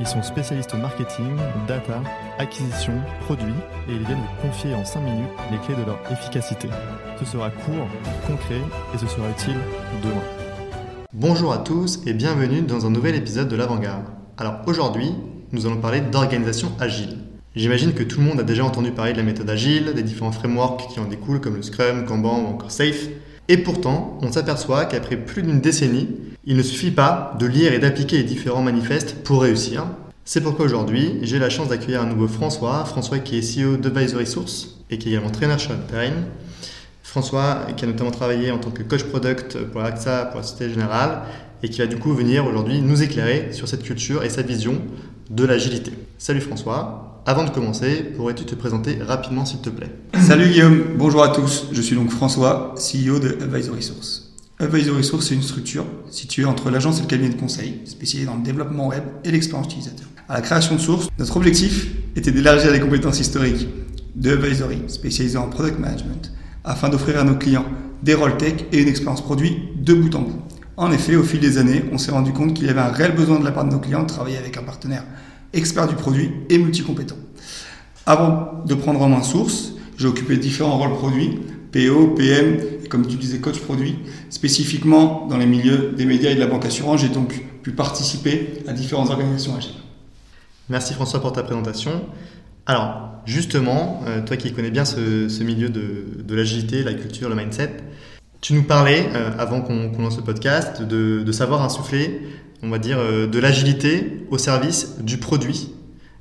Ils sont spécialistes marketing, data, acquisition, produits et ils viennent vous confier en 5 minutes les clés de leur efficacité. Ce sera court, concret et ce sera utile demain. Bonjour à tous et bienvenue dans un nouvel épisode de l'Avant-Garde. Alors aujourd'hui, nous allons parler d'organisation agile. J'imagine que tout le monde a déjà entendu parler de la méthode agile, des différents frameworks qui en découlent comme le Scrum, Kanban ou encore Safe. Et pourtant, on s'aperçoit qu'après plus d'une décennie, il ne suffit pas de lire et d'appliquer les différents manifestes pour réussir. C'est pourquoi aujourd'hui, j'ai la chance d'accueillir un nouveau François, François qui est CEO d'Advisory Source et qui est également trainer chez Time. François qui a notamment travaillé en tant que coach product pour AXA, pour la Société Générale, et qui va du coup venir aujourd'hui nous éclairer sur cette culture et sa vision de l'agilité. Salut François, avant de commencer, pourrais-tu te présenter rapidement s'il te plaît? Salut Guillaume, bonjour à tous. Je suis donc François, CEO de Advisory Source. Advisory Source, c'est une structure située entre l'agence et le cabinet de conseil, spécialisée dans le développement web et l'expérience utilisateur. À la création de Source, notre objectif était d'élargir les compétences historiques de Advisory, spécialisée en product management, afin d'offrir à nos clients des rôles tech et une expérience produit de bout en bout. En effet, au fil des années, on s'est rendu compte qu'il y avait un réel besoin de la part de nos clients de travailler avec un partenaire expert du produit et multicompétent. Avant de prendre en main Source, j'ai occupé différents rôles produits, PO, PM, et comme tu disais, coach produit. Spécifiquement dans les milieux des médias et de la banque assurance, j'ai donc pu participer à différentes organisations agiles. Merci François pour ta présentation. Alors, justement, euh, toi qui connais bien ce, milieu de, l'agilité, la culture, le mindset, tu nous parlais, euh, avant qu'on lance le podcast, de, savoir insuffler, on va dire, euh, de l'agilité au service du produit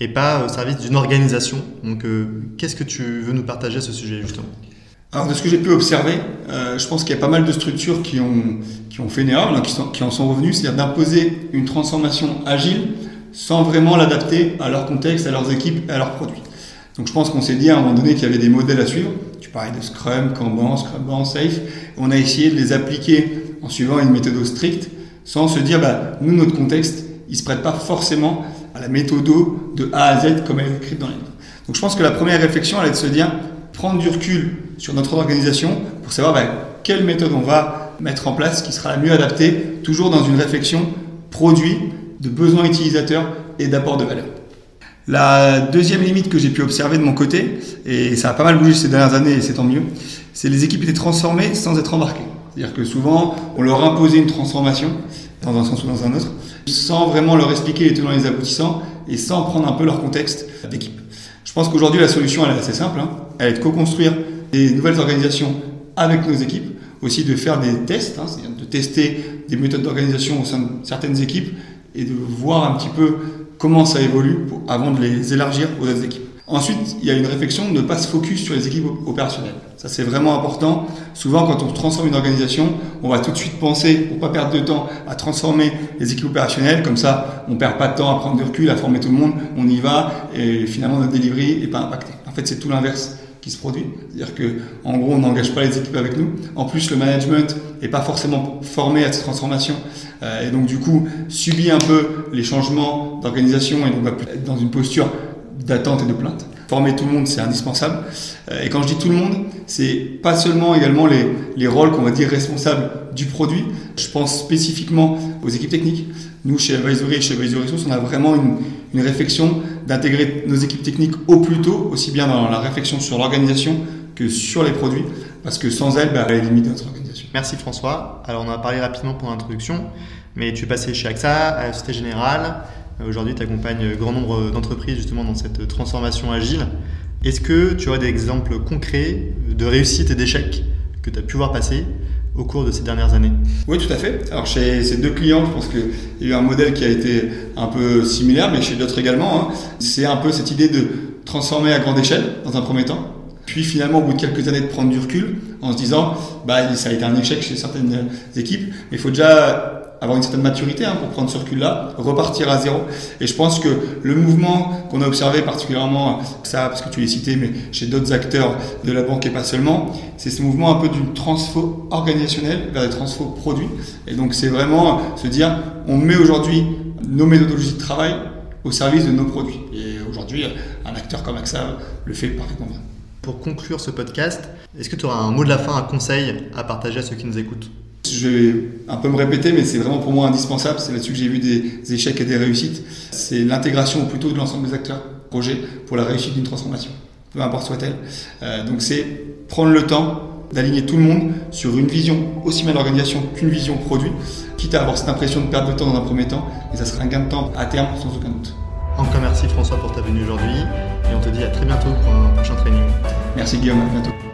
et pas au service d'une organisation. Donc, qu'est-ce que tu veux nous partager à ce sujet, justement? Alors de ce que j'ai pu observer, je pense qu'il y a pas mal de structures qui ont, qui ont fait une erreur, qui, qui en sont revenues, c'est-à-dire d'imposer une transformation agile sans vraiment l'adapter à leur contexte, à leurs équipes et à leurs produits. Donc je pense qu'on s'est dit à un moment donné qu'il y avait des modèles à suivre. Tu parlais de Scrum, Kanban, Scrumban, Safe. On a essayé de les appliquer en suivant une méthode stricte sans se dire, bah, nous, notre contexte, il se prête pas forcément à la méthode de A à Z comme elle est écrite dans les livres. Donc je pense que la première réflexion, elle est de se dire, prendre du recul sur notre organisation pour savoir bah, quelle méthode on va mettre en place qui sera la mieux adaptée, toujours dans une réflexion produit, de besoins utilisateurs et d'apport de valeur. La deuxième limite que j'ai pu observer de mon côté, et ça a pas mal bougé ces dernières années et c'est tant mieux, c'est les équipes étaient transformées sans être embarquées. C'est-à-dire que souvent, on leur imposait une transformation, dans un sens ou dans un autre, sans vraiment leur expliquer les tenants et les aboutissants et sans prendre un peu leur contexte d'équipe. Je pense qu'aujourd'hui, la solution, est assez simple. Hein. Elle est de co-construire des nouvelles organisations avec nos équipes, aussi de faire des tests, hein, c'est-à-dire de tester des méthodes d'organisation au sein de certaines équipes et de voir un petit peu comment ça évolue avant de les élargir aux autres équipes. Ensuite, il y a une réflexion de ne pas se focus sur les équipes opérationnelles. Ça, c'est vraiment important. Souvent, quand on transforme une organisation, on va tout de suite penser, pour pas perdre de temps, à transformer les équipes opérationnelles. Comme ça, on perd pas de temps à prendre du recul, à former tout le monde. On y va et finalement, notre delivery n'est pas impacté. En fait, c'est tout l'inverse qui se produit. C'est-à-dire que, en gros, on n'engage pas les équipes avec nous. En plus, le management n'est pas forcément formé à cette transformation. Euh, et donc, du coup, subit un peu les changements d'organisation et donc va être dans une posture d'attente et de plainte. Former tout le monde, c'est indispensable. Euh, et quand je dis tout le monde, c'est pas seulement également les, les rôles qu'on va dire responsables du produit. Je pense spécifiquement aux équipes techniques. Nous, chez Advisory et chez Advisory Resource, on a vraiment une, une réflexion d'intégrer nos équipes techniques au plus tôt, aussi bien dans la réflexion sur l'organisation que sur les produits, parce que sans elles, bah, elle limite notre organisation. Merci François. Alors on a parlé rapidement pour l'introduction, mais tu es passé chez AXA, à la Société Générale. Aujourd'hui, tu accompagnes grand nombre d'entreprises justement dans cette transformation agile. Est-ce que tu aurais des exemples concrets de réussite et d'échecs que tu as pu voir passer au cours de ces dernières années? Oui, tout à fait. Alors chez ces deux clients, je pense qu'il y a eu un modèle qui a été un peu similaire, mais chez d'autres également. Hein. C'est un peu cette idée de transformer à grande échelle dans un premier temps, puis finalement au bout de quelques années de prendre du recul en se disant, bah ça a été un échec chez certaines équipes, mais il faut déjà avoir une certaine maturité hein, pour prendre ce recul-là, repartir à zéro. Et je pense que le mouvement qu'on a observé particulièrement, ça parce que tu l'as cité, mais chez d'autres acteurs de la banque et pas seulement, c'est ce mouvement un peu d'une transfo organisationnelle vers des transfo produits. Et donc c'est vraiment se dire, on met aujourd'hui nos méthodologies de travail au service de nos produits. Et aujourd'hui, un acteur comme AXA le fait parfaitement bien. Pour conclure ce podcast, est-ce que tu auras un mot de la fin, un conseil à partager à ceux qui nous écoutent? Je vais un peu me répéter, mais c'est vraiment pour moi indispensable. C'est là-dessus que j'ai vu des échecs et des réussites. C'est l'intégration plutôt de l'ensemble des acteurs projet pour la réussite d'une transformation, peu importe soit-elle. Euh, donc c'est prendre le temps d'aligner tout le monde sur une vision aussi mal organisation qu'une vision produit, quitte à avoir cette impression de perdre de temps dans un premier temps, et ça sera un gain de temps à terme sans aucun doute. Encore merci François pour ta venue aujourd'hui, et on te dit à très bientôt pour un prochain training. Merci Guillaume, à bientôt.